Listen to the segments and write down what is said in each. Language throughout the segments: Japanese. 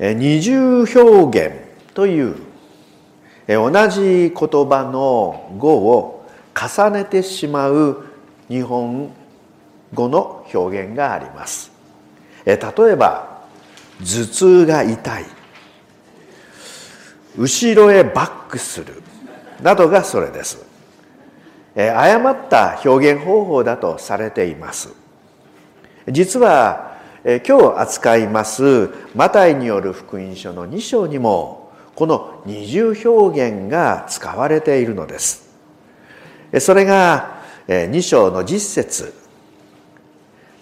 二重表現という同じ言葉の語を重ねてしまう日本語の表現があります。例えば頭痛が痛い。後ろへバックするなどがそれです。誤った表現方法だとされています。実は今日扱いますマタイによる福音書の2章にもこの二重表現が使われているのです。それが2章の実節。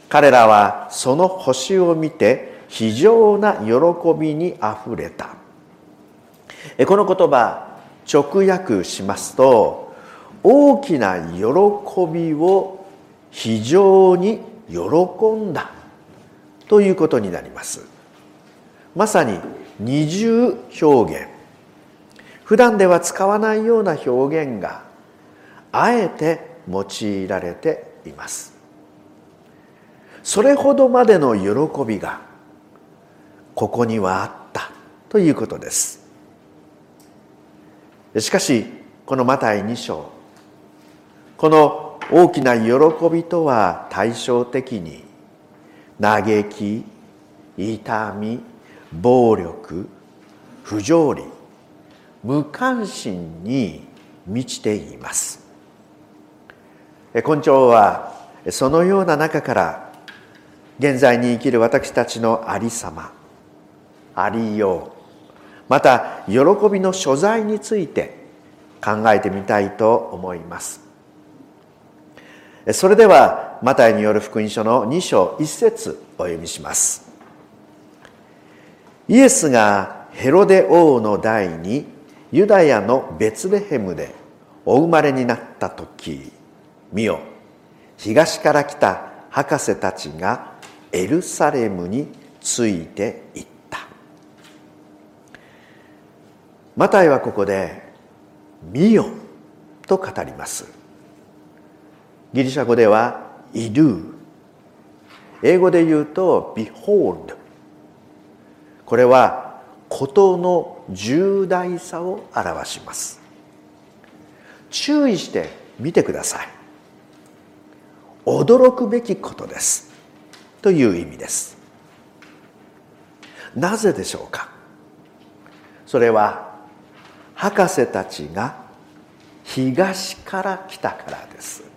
彼らはその星を見て非常な喜びにあふれた。この言葉直訳しますと大きな喜びを非常に喜んだ。ということになります。まさに二重表現。普段では使わないような表現があえて用いられています。それほどまでの喜びがここにはあったということです。しかしこのマタイ2章この大きな喜びとは対照的に嘆き痛み暴力不条理無関心に満ちています。根性はそのような中から現在に生きる私たちのありさまありようまた喜びの所在について考えてみたいと思います。それではマタイによる福音書の2章1節お読みします。イエスがヘロデ王の代にユダヤのベツレヘムでお生まれになった時見よ東から来た博士たちがエルサレムについていった。マタイはここで「見よ」と語ります。ギリシャ語では「いる」英語で言うと「behold」これは事の重大さを表します。注意して見てください。驚くべきことです。という意味です。なぜでしょうか？それは博士たちが東から来たからです。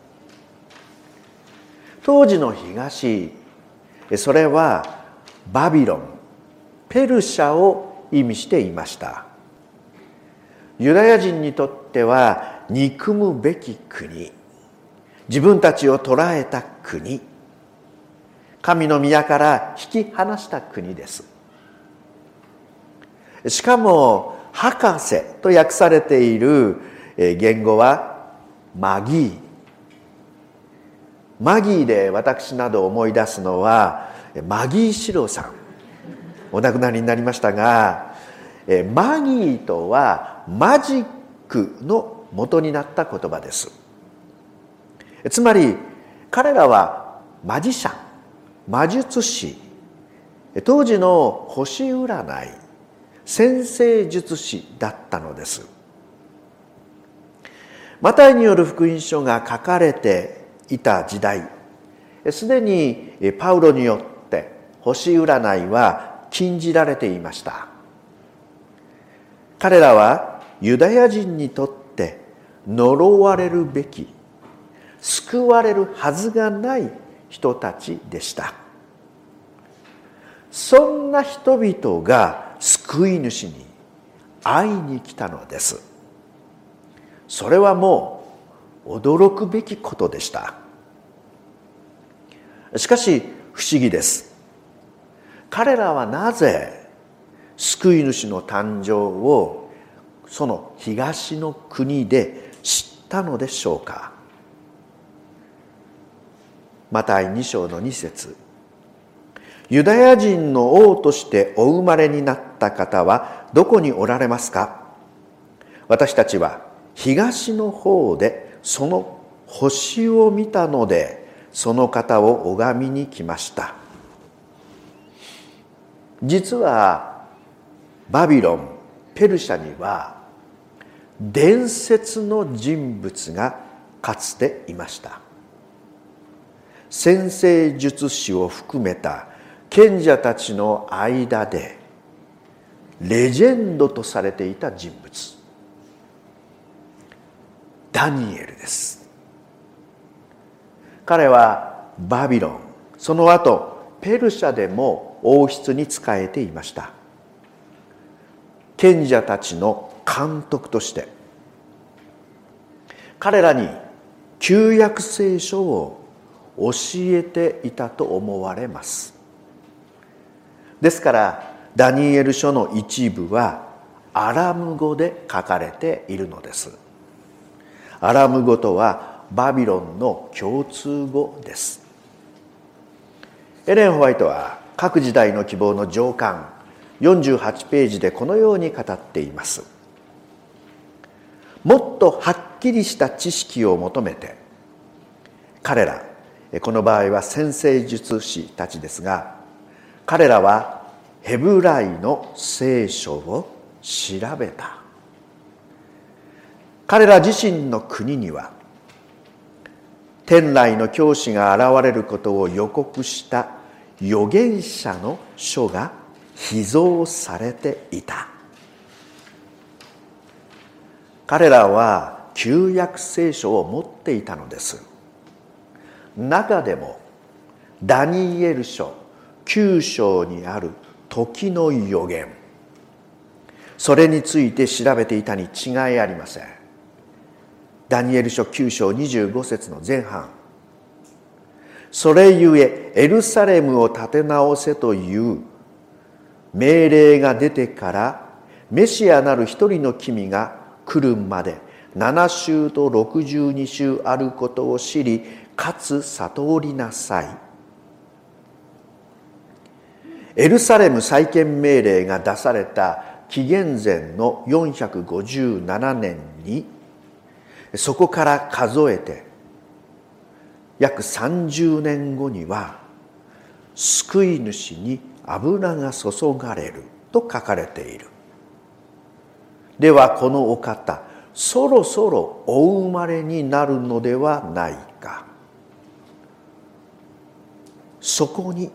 当時の東それはバビロンペルシャを意味していました。ユダヤ人にとっては憎むべき国自分たちを捕らえた国神の宮から引き離した国です。しかも博士と訳されている言語はマギー。マギーで私など思い出すのはマギー四郎さん。お亡くなりになりましたがマギーとはマジックの元になった言葉です。つまり彼らはマジシャン魔術師。当時の星占い先生術師だったのです。マタイによる福音書が書かれていた時代。すでにパウロによって星占いは禁じられていました。彼らはユダヤ人にとって呪われるべき救われるはずがない人たちでした。そんな人々が救い主に会いに来たのです。それはもう驚くべきことでした。しかし不思議です。彼らはなぜ救い主の誕生をその東の国で知ったのでしょうか。マタイ2章の2節。ユダヤ人の王としてお生まれになった方はどこにおられますか？私たちは東の方でその星を見たのでその方を拝みに来ました。実はバビロンペルシャには伝説の人物がかつていました。先生術師を含めた賢者たちの間でレジェンドとされていた人物。ダニエルです。彼はバビロン。その後ペルシャでも王室に仕えていました。賢者たちの監督として。彼らに旧約聖書を教えていたと思われます。ですからダニエル書の一部はアラム語で書かれているのです。アラム語とはバビロンの共通語です。エレン・ホワイトは各時代の希望の上巻48ページでこのように語っています。もっとはっきりした知識を求めて彼らこの場合は先生術師たちですが彼らはヘブライの聖書を調べた。彼ら自身の国には天来の教師が現れることを予告した預言者の書が秘蔵されていた。彼らは旧約聖書を持っていたのです。中でもダニエル書9章にある時の予言。それについて調べていたに違いありません。ダニエル書9章25節の前半。それゆえエルサレムを建て直せという命令が出てからメシアなる一人の君が来るまで7週と62週あることを知りかつ悟りなさい。エルサレム再建命令が出された紀元前の457年にそこから数えて約30年後には救い主に油が注がれると書かれている。ではこのお方そろそろお生まれになるのではないか。そこに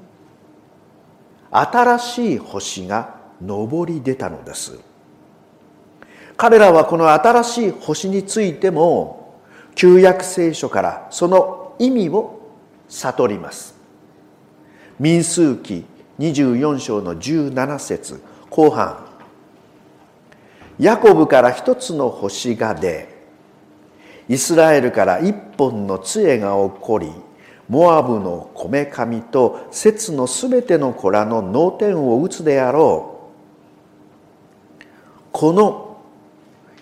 新しい星が昇り出たのです。彼らはこの新しい星についても旧約聖書からその意味を悟ります。民数記24章の17節後半。ヤコブから一つの星が出イスラエルから一本の杖が起こりモアブのこめかみと節のすべての子らの脳天を打つであろう。この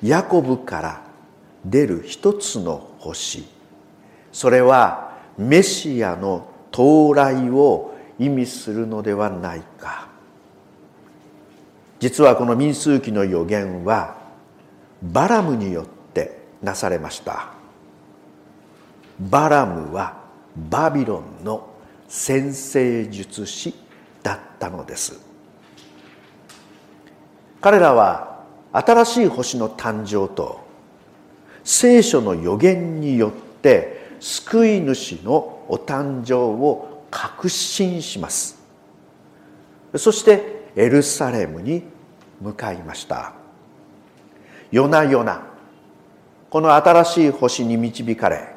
ヤコブから出る一つの星。それはメシアの到来を意味するのではないか。実はこの民数記の予言はバラムによってなされました。バラムはバビロンの先生術師だったのです。彼らは新しい星の誕生と聖書の予言によって救い主のお誕生を確信します。そしてエルサレムに向かいました。夜な夜なこの新しい星に導かれ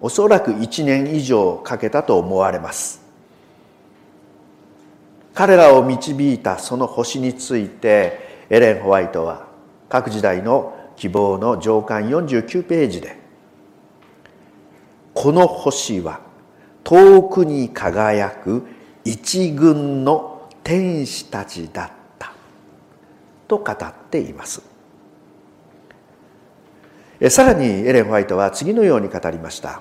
おそらく1年以上かけたと思われます。彼らを導いたその星についてエレン・ホワイトは各時代の希望の上巻49ページでこの星は遠くに輝く一群の天使たちだったと語っています。さらにエレン・ホワイトは次のように語りました。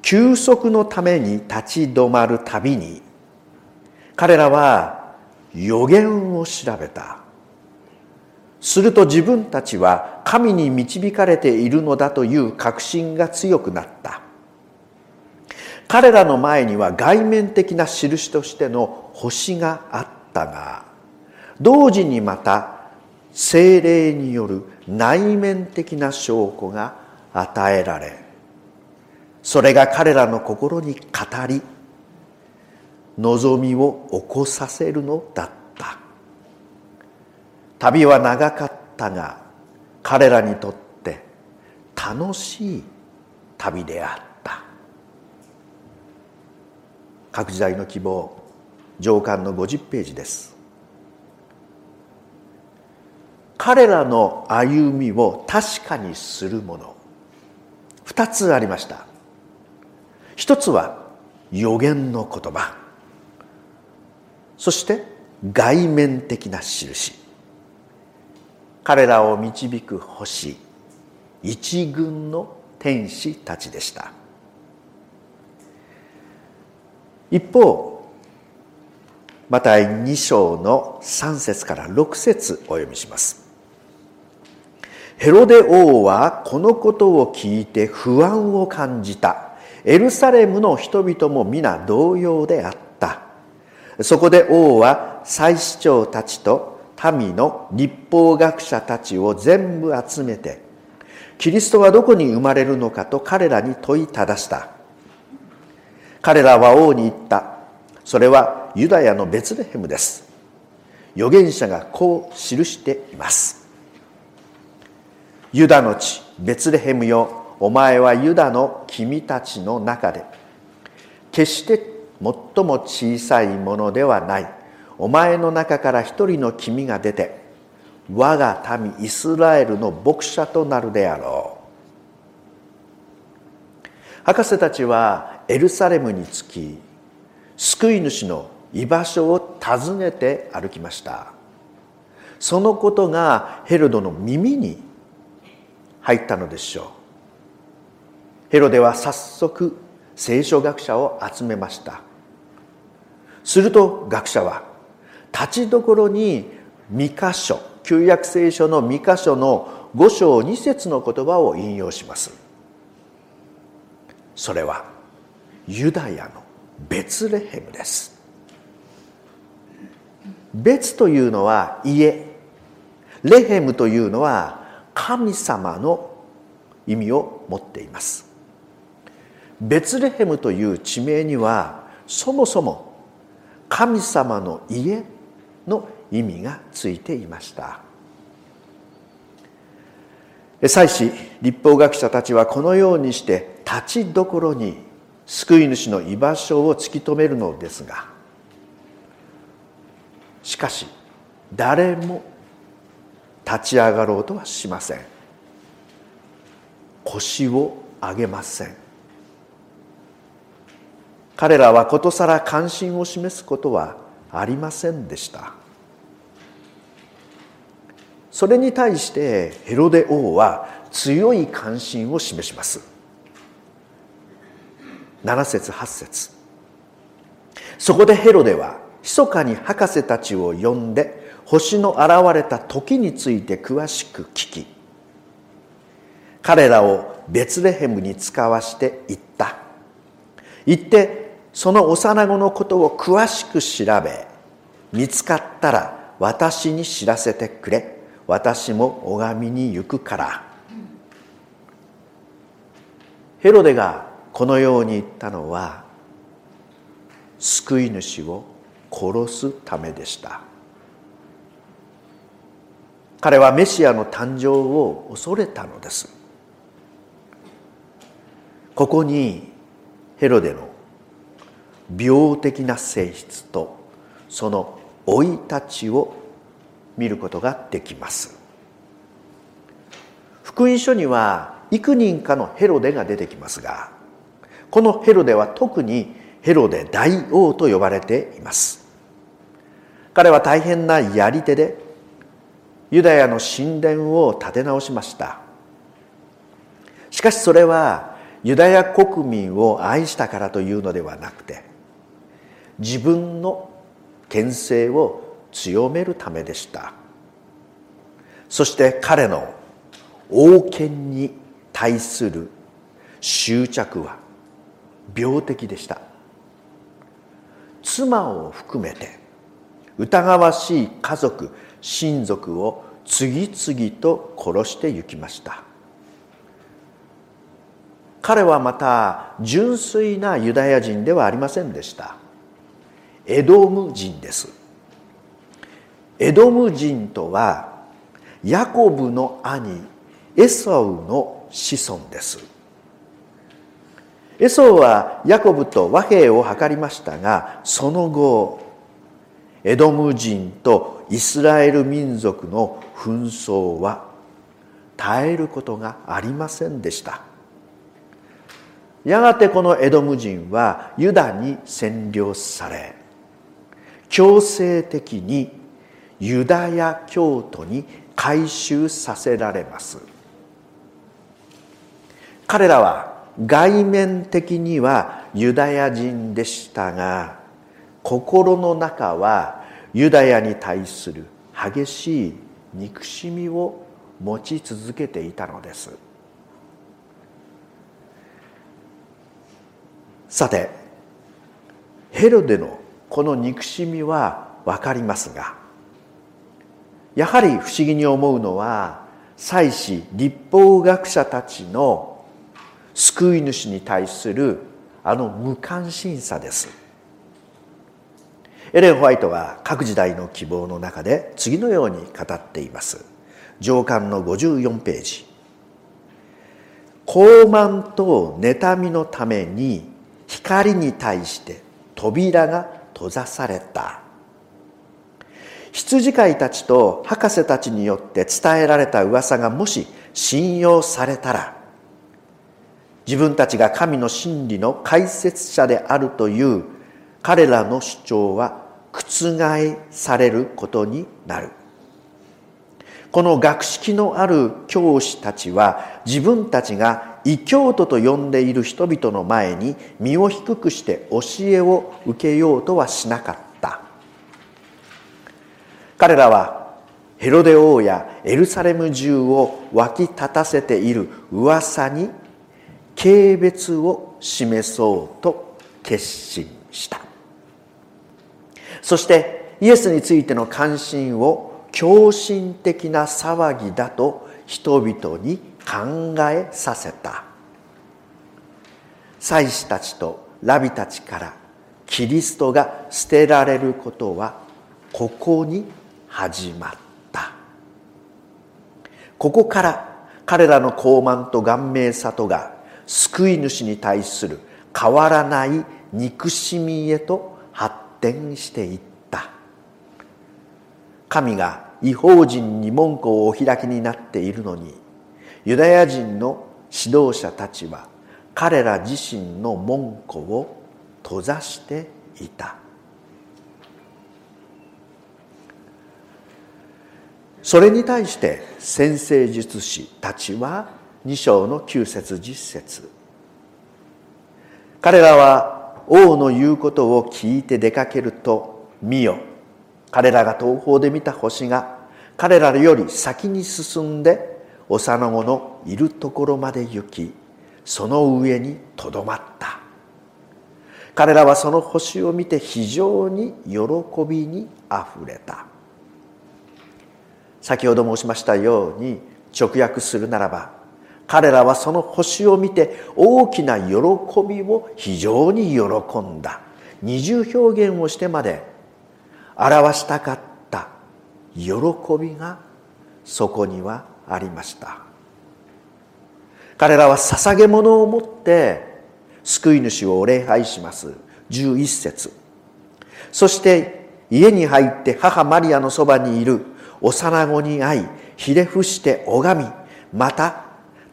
休息のために立ち止まるたびに彼らは予言を調べた。すると自分たちは神に導かれているのだという確信が強くなった。彼らの前には外面的な印としての星があったが同時にまた精霊による内面的な証拠が与えられそれが彼らの心に語り望みを起こさせるのだった。旅は長かったが彼らにとって楽しい旅であった。各時代の希望上巻の50ページです。彼らの歩みを確かにするもの二つありました。一つは予言の言葉。そして外面的な印。彼らを導く星。一軍の天使たちでした。一方マタイ2章の3節から6節お読みします。ヘロデ王はこのことを聞いて不安を感じた。エルサレムの人々も皆同様であった。そこで王は祭司長たちと民の立法学者たちを全部集めてキリストはどこに生まれるのかと彼らに問いただした。彼らは王に言った。それはユダヤのベツレヘムです。預言者がこう記しています。ユダの地ベツレヘムよ。お前はユダの君たちの中で決して最も小さいものではない。お前の中から一人の君が出て我が民イスラエルの牧者となるであろう。博士たちはエルサレムに着き救い主の居場所を訪ねて歩きました。そのことがヘロドの耳に入ったのでしょう。ヘロデは早速聖書学者を集めました。すると学者は立ちどころに2箇所旧約聖書の2箇所の5章2節の言葉を引用します。それはユダヤのベツレヘムです。別というのは家。レヘムというのは神様の意味を持っています。ベツレヘムという地名にはそもそも神様の家の意味がついていました。祭司立法学者たちはこのようにして立ちどころに救い主の居場所を突き止めるのですがしかし誰も立ち上がろうとはしません。腰を上げません。彼らはことさら関心を示すことはありませんでした。それに対してヘロデ王は強い関心を示します。7節8節。そこでヘロデは密かに博士たちを呼んで星の現れた時について詳しく聞き彼らをベツレヘムに使わして言った。言ってその幼子のことを詳しく調べ見つかったら私に知らせてくれ。私も拝みに行くから。ヘロデがこのように言ったのは救い主を殺すためでした。彼はメシアの誕生を恐れたのです。ここにヘロデの病的な性質とその生い立ちを見ることができます。福音書には幾人かのヘロデが出てきますがこのヘロデは特にヘロデ大王と呼ばれています。彼は大変なやり手でユダヤの神殿を建て直しました。しかしそれはユダヤ国民を愛したからというのではなくて自分の牽制を強めるためでした。そして彼の王権に対する執着は病的でした。妻を含めて疑わしい家族親族を次々と殺してゆきました。彼はまた純粋なユダヤ人ではありませんでした。エドム人です。エドム人とはヤコブの兄エサウの子孫です。エソウはヤコブと和平を図りましたがその後エドム人とイスラエル民族の紛争は絶えることがありませんでした。やがてこのエドム人はユダに占領され強制的にユダヤ教徒に改宗させられます。彼らは外面的にはユダヤ人でしたが心の中はユダヤに対する激しい憎しみを持ち続けていたのです。さてヘロデのこの憎しみは分かりますがやはり不思議に思うのは祭司立法学者たちの救い主に対するあの無関心さです。エレン・ホワイトは各時代の希望の中で次のように語っています。上巻の54ページ。傲慢と妬みのために光に対して扉が閉ざされた。羊飼いたちと博士たちによって伝えられた噂がもし信用されたら自分たちが神の真理の解説者であるという彼らの主張は覆されることになる。この学識のある教師たちは自分たちが異教徒と呼んでいる人々の前に身を低くして教えを受けようとはしなかった。彼らはヘロデ王やエルサレム中を沸き立たせている噂に軽蔑を示そうと決心した。そしてイエスについての関心を狂信的な騒ぎだと人々に考えさせた。祭司たちとラビたちからキリストが捨てられることはここに始まった。ここから彼らの傲慢と顔面里が救い主に対する変わらない憎しみへと発展していった。神が違法人に門戸をお開きになっているのにユダヤ人の指導者たちは彼ら自身の門戸を閉ざしていた。それに対して先生術師たちは2章の9節10節。彼らは王の言うことを聞いて出かけると見よ。彼らが東方で見た星が彼らより先に進んで幼子のいるところまで行きその上にとどまった。彼らはその星を見て非常に喜びにあふれた。先ほど申しましたように直訳するならば彼らはその星を見て大きな喜びを非常に喜んだ。二重表現をしてまで表したかった喜びがそこにはありました。彼らは捧げ物を持って救い主を礼拝します。11節。そして家に入って母マリアのそばにいる幼子に会いひれ伏して拝みまた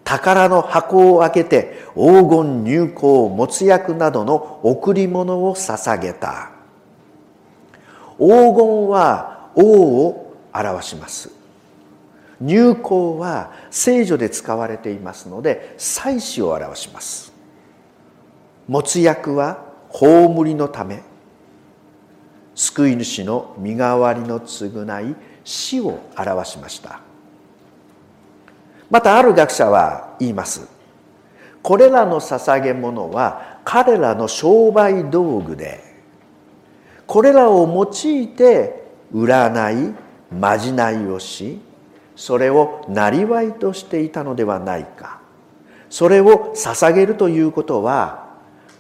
宝の箱を開けて黄金入香もつ薬などの贈り物を捧げた。黄金は王を表します。入香は聖女で使われていますので祭祀を表します。持つ役は葬りのため救い主の身代わりの償い死を表しました。またある学者は言います。これらの捧げ物は彼らの商売道具でこれらを用いて占いまじないをしそれをなりわいとしていたのではないか。それを捧げるということは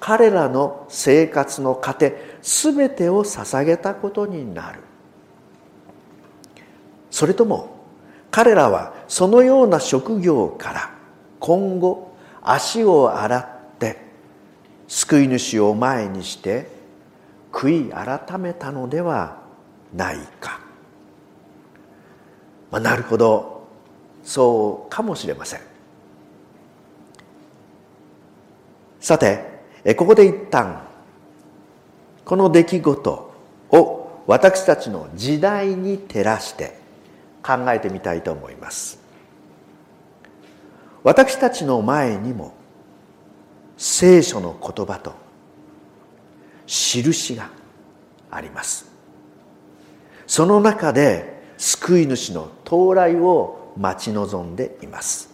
彼らの生活の糧全てを捧げたことになる。それとも彼らはそのような職業から今後足を洗って救い主を前にして悔い改めたのではないか、まあ、なるほど。そうかもしれません。さてここで一旦この出来事を私たちの時代に照らして考えてみたいと思います。私たちの前にも聖書の言葉と印があります。その中で救い主の到来を待ち望んでいます。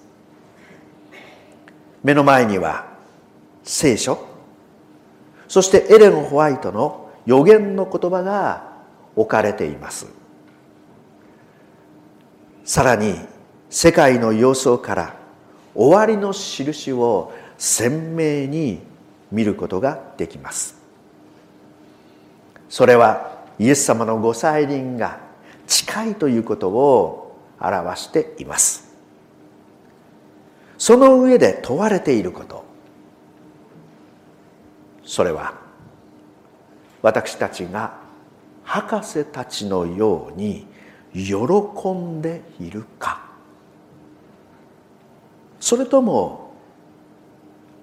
目の前には聖書。そしてエレン・ホワイトの予言の言葉が置かれています。さらに世界の様相から終わりの印を鮮明に見ることができます。それはイエス様のご再臨が近いということを表しています。その上で問われていること。それは私たちが博士たちのように喜んでいるか。それとも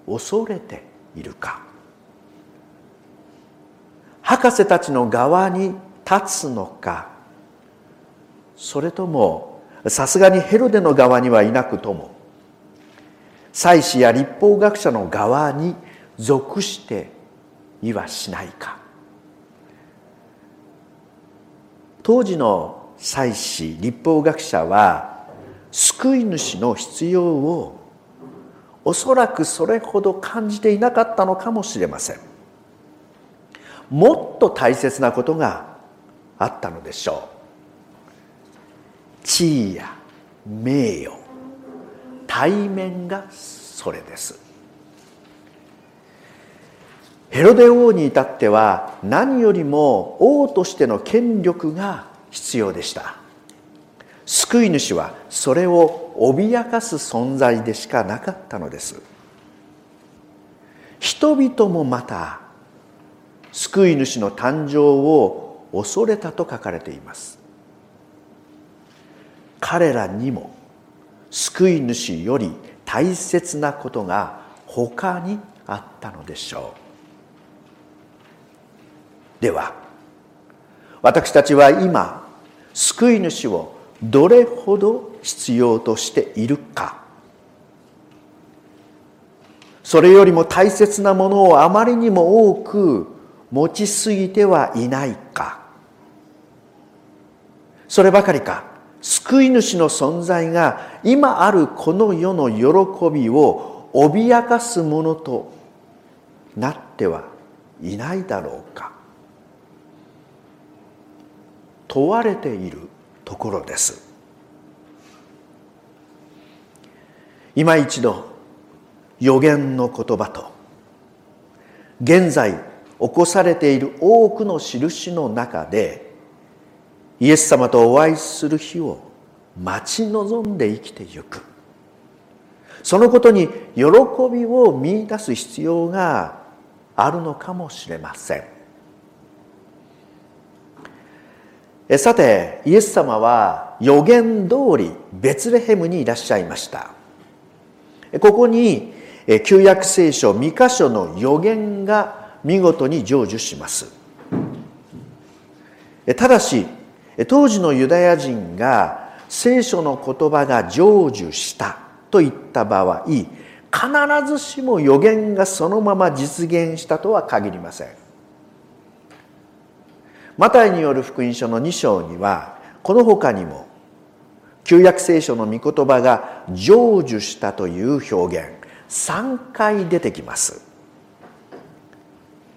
恐れているか。博士たちの側に立つのか。それともさすがにヘロデの側にはいなくとも祭司や立法学者の側に属していはしないか。当時の祭司立法学者は救い主の必要をおそらくそれほど感じていなかったのかもしれません。もっと大切なことがあったのでしょう。地位や名誉対面がそれです。ヘロデ王に至っては何よりも王としての権力が必要でした。救い主はそれを脅かす存在でしかなかったのです。人々もまた救い主の誕生を恐れたと書かれています。彼らにも救い主より大切なことが他にあったのでしょう。では私たちは今救い主をどれほど必要としているか。それよりも大切なものをあまりにも多く持ちすぎてはいないか。そればかりか。救い主の存在が今あるこの世の喜びを脅かすものとなってはいないだろうか。問われているところです。今一度予言の言葉と現在起こされている多くの印の中でイエス様とお会いする日を待ち望んで生きてゆく。そのことに喜びを見いだす必要があるのかもしれません。さてイエス様は予言通りベツレヘムにいらっしゃいました。ここに旧約聖書2箇所の予言が見事に成就します。ただし当時のユダヤ人が聖書の言葉が成就したといった場合必ずしも予言がそのまま実現したとは限りません。マタイによる福音書の2章にはこの他にも旧約聖書の御言葉が成就したという表現3回出てきます。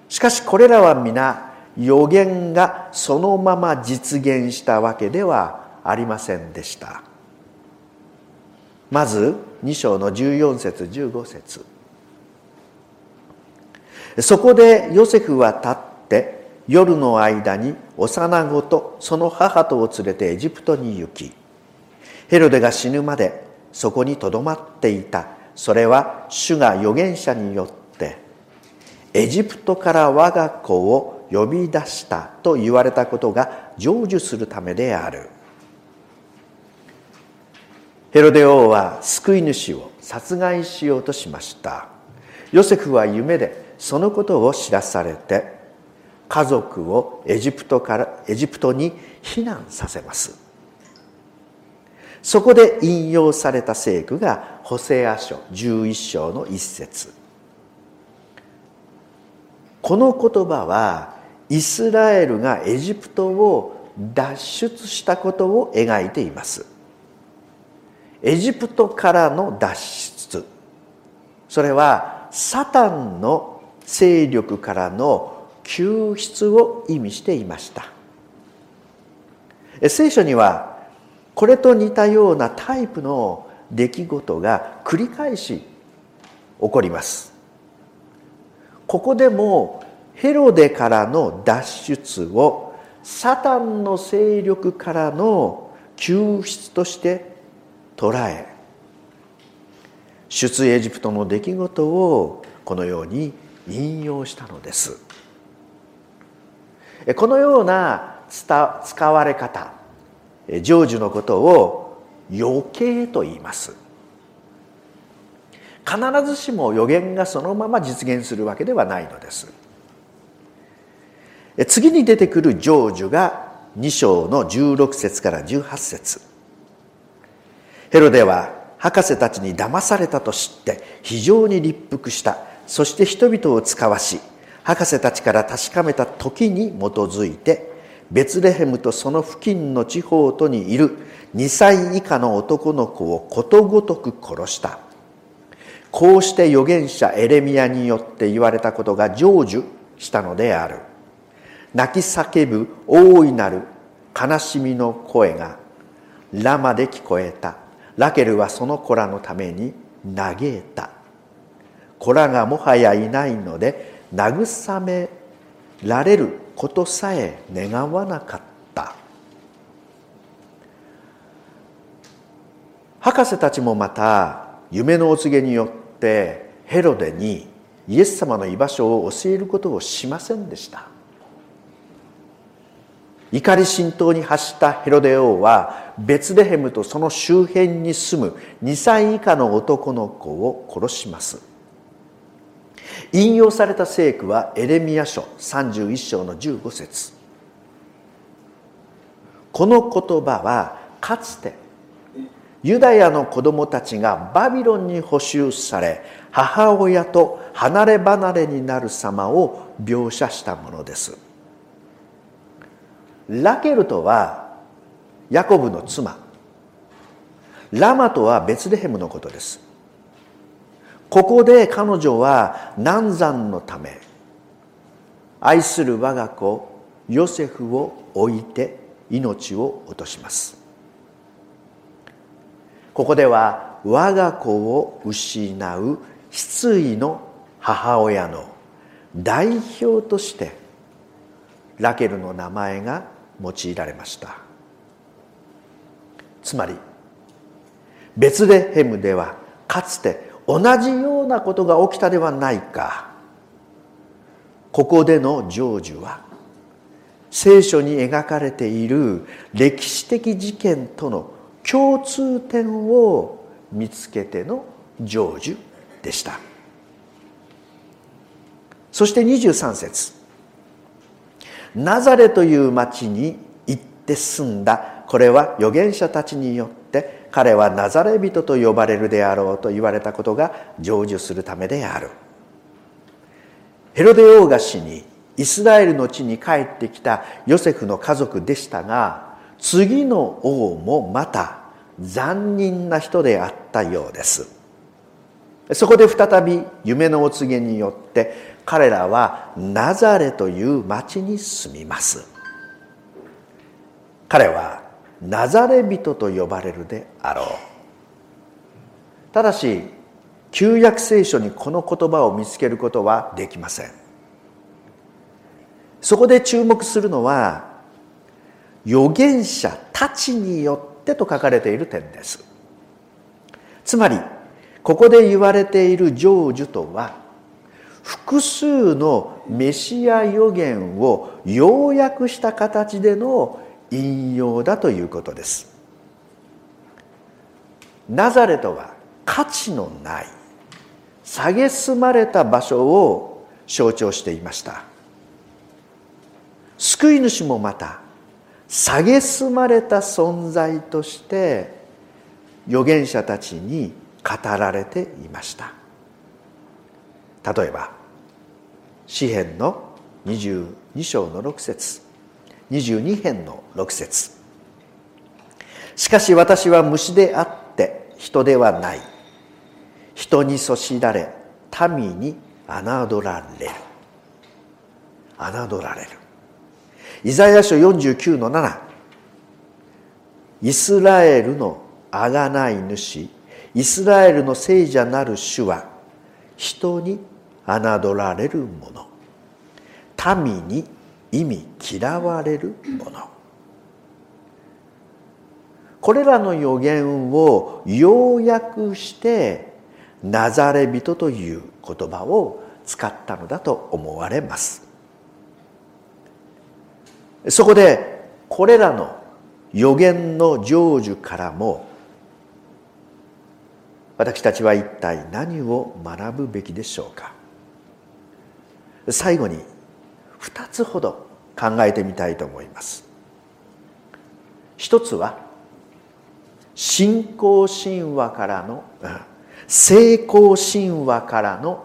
しかしこれらは皆予言がそのまま実現したわけではありませんでした。まず2章の14節15節。そこでヨセフは立って夜の間に幼子とその母とを連れてエジプトに行きヘロデが死ぬまでそこにとどまっていた。それは主が預言者によってエジプトから我が子を呼び出したと言われたことが成就するためである。ヘロデ王は救い主を殺害しようとしました。ヨセフは夢でそのことを知らされて家族をエジプトからエジプトに避難させます。そこで引用された聖句がホセア書11章の一節。この言葉はイスラエルがエジプトを脱出したことを描いています。エジプトからの脱出。それはサタンの勢力からの救出を意味していました。聖書にはこれと似たようなタイプの出来事が繰り返し起こります。ここでもヘロデからの脱出をサタンの勢力からの救出として捉え出エジプトの出来事をこのように引用したのです。このような使われ方成就のことを余計と言います。必ずしも予言がそのまま実現するわけではないのです。次に出てくる成就が2章の16節から18節。ヘロデは博士たちに騙されたと知って非常に立腹した。そして人々を使わし博士たちから確かめた時に基づいてベツレヘムとその付近の地方とにいる2歳以下の男の子をことごとく殺した。こうして預言者エレミアによって言われたことが成就したのである。泣き叫ぶ大いなる悲しみの声がラマで聞こえた。ラケルはその子らのために嘆いた。子らがもはやいないので慰められることさえ願わなかった。博士たちもまた夢のお告げによってヘロデにイエス様の居場所を教えることをしませんでした。怒り心頭に発したヘロデ王はベツレヘムとその周辺に住む2歳以下の男の子を殺します。引用された聖句はエレミア書31章の15節。この言葉はかつてユダヤの子供たちがバビロンに捕囚され母親と離れ離れになる様を描写したものです。ラケルとはヤコブの妻。ラマとはベツレヘムのことです。ここで彼女は難産のため愛する我が子ヨセフを置いて命を落とします。ここでは我が子を失う失意の母親の代表としてラケルの名前が用いられました。つまりベツレヘムではかつて同じようなことが起きたではないか。ここでの成就は聖書に描かれている歴史的事件との共通点を見つけての成就でした。そして23節。ナザレという町に行って住んだ。これは預言者たちによって彼はナザレ人と呼ばれるであろうと言われたことが成就するためである。ヘロデ王が死にイスラエルの地に帰ってきたヨセフの家族でしたが次の王もまた残忍な人であったようです。そこで再び夢のお告げによって彼らはナザレという町に住みます。彼はナザレ人と呼ばれるであろう。ただし旧約聖書にこの言葉を見つけることはできません。そこで注目するのは預言者たちによってと書かれている点です。つまりここで言われている成就とは複数のメシア予言を要約した形での引用だということです。ナザレトは価値のない蔑まれた場所を象徴していました。救い主もまた蔑まれた存在として預言者たちに語られていました。例えば詩編の22章の6節22編の6節。しかし私は虫であって人ではない。人にそしられ民に侮られる。侮られる。イザヤ書49の7イスラエルのあがない主イスラエルの聖者なる主は人に侮られる者民に意味嫌われる者これらの予言を要約してナザレ人という言葉を使ったのだと思われます。そこでこれらの予言の成就からも私たちは一体何を学ぶべきでしょうか？最後に2つほど考えてみたいと思います。一つは信仰神話からの成功神話からの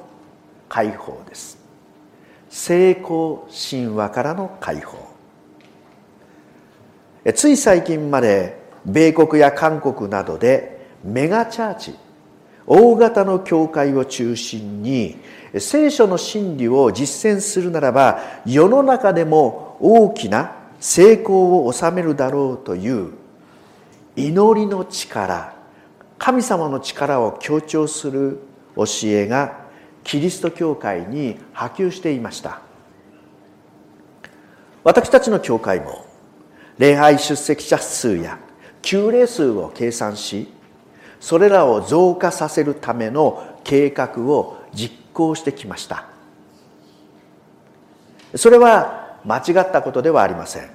解放です。成功神話からの解放。つい最近まで米国や韓国などでメガチャーチ大型の教会を中心に聖書の真理を実践するならば世の中でも大きな成功を収めるだろうという祈りの力神様の力を強調する教えがキリスト教会に波及していました。私たちの教会も礼拝出席者数や旧礼数を計算しそれらを増加させるための計画を実行してきました。それは間違ったことではありません。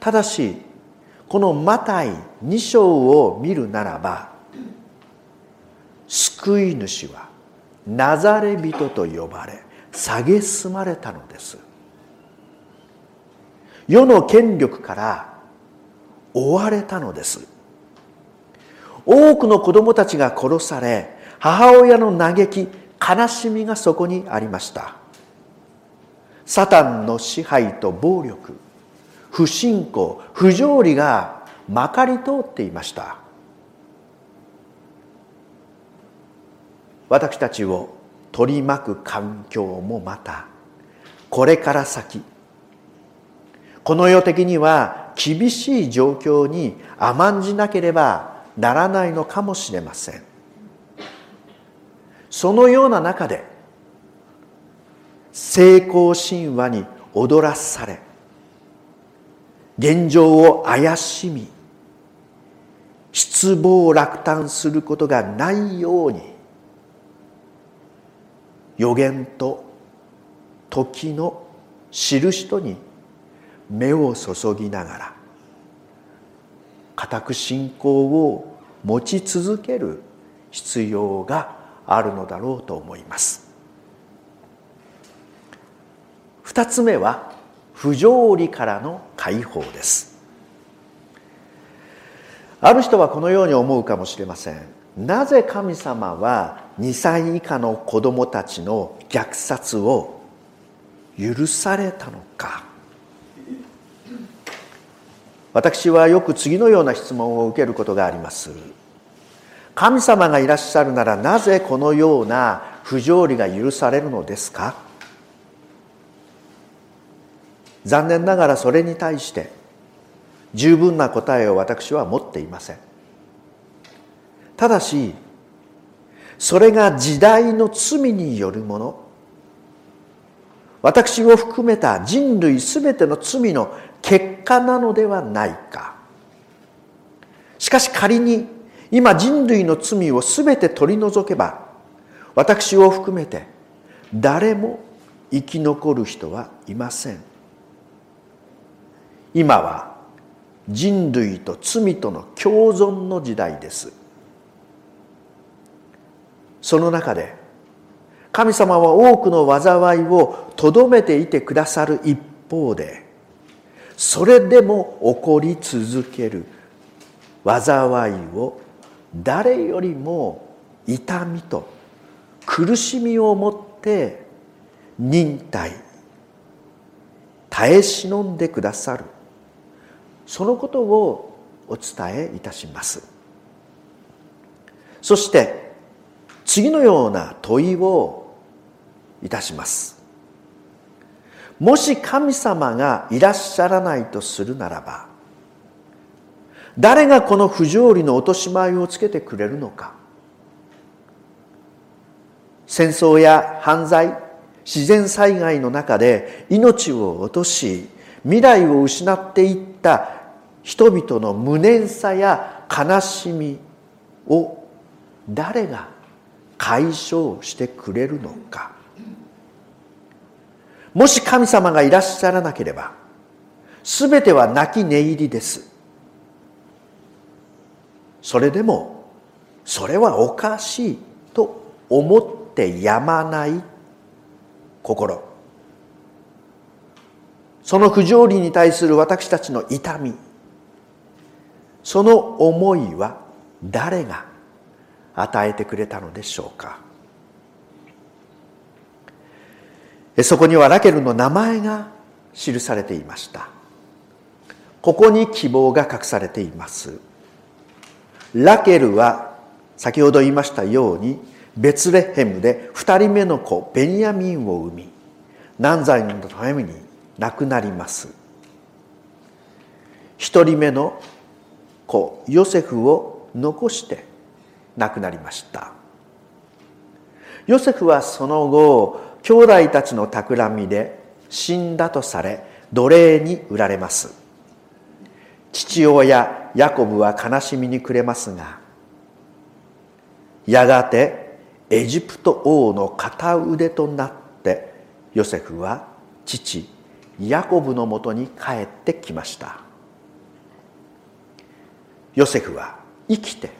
ただしこのマタイ2章を見るならば救い主はナザレ人と呼ばれ蔑まれたのです。世の権力から追われたのです。多くの子供たちが殺され母親の嘆き悲しみがそこにありました。サタンの支配と暴力不信仰不条理がまかり通っていました。私たちを取り巻く環境もまたこれから先この世的には厳しい状況に甘んじなければならないのかもしれません。そのような中で成功神話に踊らされ現状を怪しみ失望落胆することがないように予言と時の知る人に目を注ぎながら固く信仰を持ち続ける必要があるのだろうと思います。二つ目は不条理からの解放です。ある人はこのように思うかもしれません。なぜ神様は2歳以下の子供たちの虐殺を許されたのか。私はよく次のような質問を受けることがあります。神様がいらっしゃるならなぜこのような不条理が許されるのですか？残念ながらそれに対して十分な答えを私は持っていません。ただしそれが時代の罪によるもの私を含めた人類すべての罪の結果なのではないか。しかし仮に今人類の罪をすべて取り除けば私を含めて誰も生き残る人はいません。今は人類と罪との共存の時代です。その中で神様は多くの災いをとどめていてくださる一方でそれでも起こり続ける災いを誰よりも痛みと苦しみをもって忍耐耐え忍んでくださる。そのことをお伝えいたします。そして次のような問いをいたします。もし神様がいらっしゃらないとするならば誰がこの不条理の落とし前をつけてくれるのか。戦争や犯罪自然災害の中で命を落とし未来を失っていった人々の無念さや悲しみを誰が解消してくれるのか。もし神様がいらっしゃらなければ全ては泣き寝入りです。それでもそれはおかしいと思ってやまない心。その不条理に対する私たちの痛み。その思いは誰が与えてくれたのでしょうか。そこにはラケルの名前が記されていました。ここに希望が隠されています。ラケルは先ほど言いましたようにベツレヘムで2人目の子ベニヤミンを産み難罪のために亡くなります。1人目の子ヨセフを残して亡くなりました。ヨセフはその後兄弟たちの企みで死んだとされ奴隷に売られます。父親ヤコブは悲しみに暮れますがやがてエジプト王の片腕となってヨセフは父ヤコブのもとに帰ってきました。ヨセフは生きて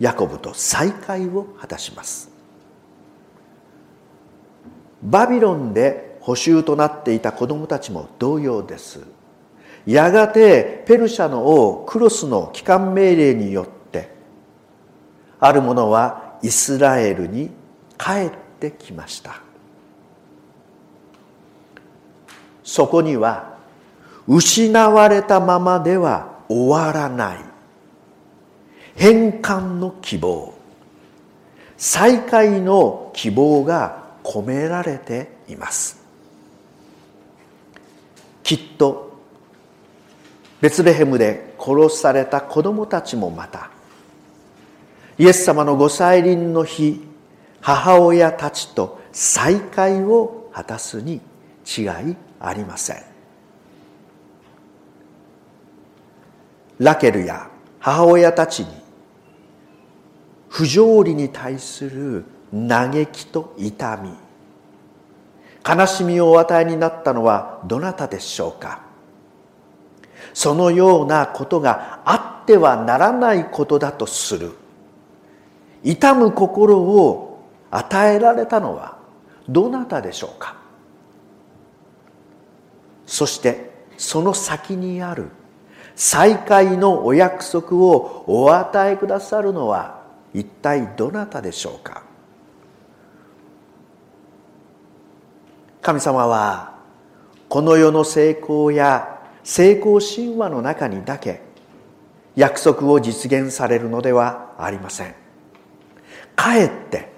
ヤコブと再会を果たします。バビロンで捕囚となっていた子供たちも同様です。やがてペルシャの王クロスの帰還命令によってある者はイスラエルに帰ってきました。そこには失われたままでは終わらない。返還の希望。再会の希望が込められています。きっとベツレヘムで殺された子供たちもまたイエス様のご再臨の日母親たちと再会を果たすに違いありません。ラケルや母親たちに不条理に対する嘆きと痛み。悲しみをお与えになったのはどなたでしょうか？そのようなことがあってはならないことだとする。痛む心を与えられたのはどなたでしょうか？そしてその先にある再会のお約束をお与えくださるのは一体どなたでしょうか？神様はこの世の成功や成功神話の中にだけ約束を実現されるのではありません。かえって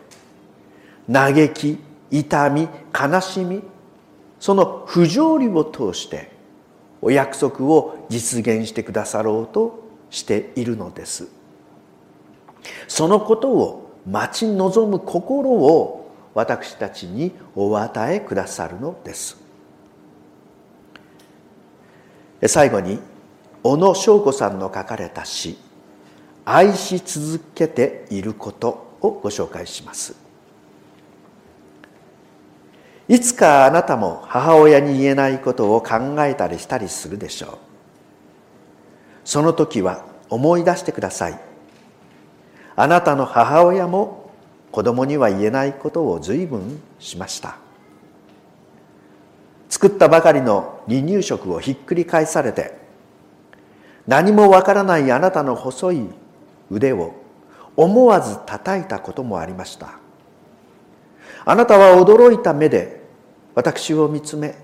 嘆き痛み悲しみその不条理を通してお約束を実現してくださろうとしているのです。そのことを待ち望む心を私たちにお与えくださるのです。最後に小野翔子さんの書かれた詩「愛し続けていること」をご紹介します。いつかあなたも母親に言えないことを考えたりしたりするでしょう。その時は思い出してください。あなたの母親も子供には言えないことを随分しました。作ったばかりの離乳食をひっくり返されて何もわからないあなたの細い腕を思わず叩いたこともありました。あなたは驚いた目で私を見つめ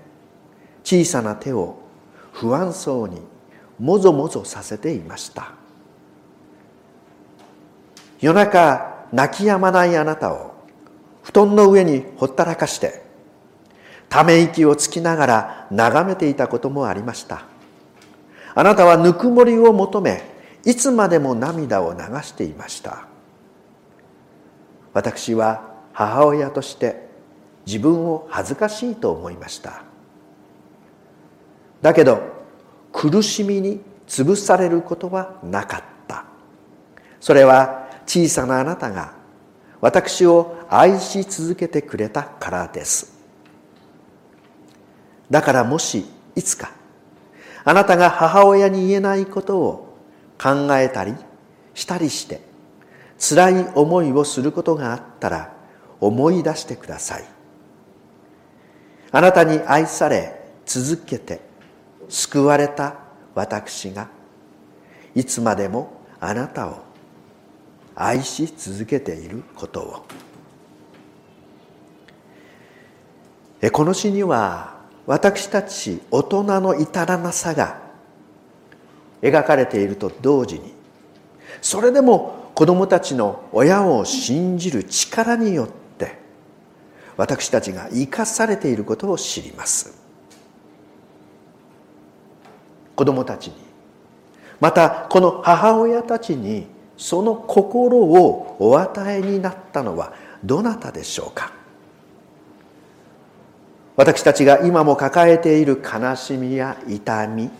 小さな手を不安そうにもぞもぞさせていました。夜中泣き止まないあなたを布団の上にほったらかしてため息をつきながら眺めていたこともありました。あなたはぬくもりを求めいつまでも涙を流していました。私は母親として自分を恥ずかしいと思いました。だけど苦しみに潰されることはなかった。それは小さなあなたが私を愛し続けてくれたからです。だからもしいつかあなたが母親に言えないことを考えたりしたりして辛い思いをすることがあったら思い出してください。あなたに愛され続けて救われた私がいつまでもあなたを愛し続けていることを。この詩には私たち大人の至らなさが描かれていると同時にそれでも子供たちの親を信じる力によって私たちが生かされていることを知ります。子供たちにまたこの母親たちにその心をお与えになったのはどなたでしょうか？私たちが今も抱えている悲しみや痛み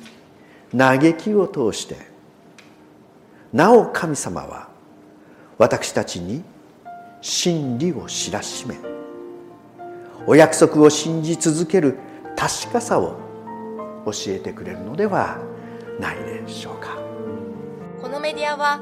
嘆きを通してなお神様は私たちに真理を知らしめお約束を信じ続ける確かさを教えてくれるのではないでしょうか。このメディアは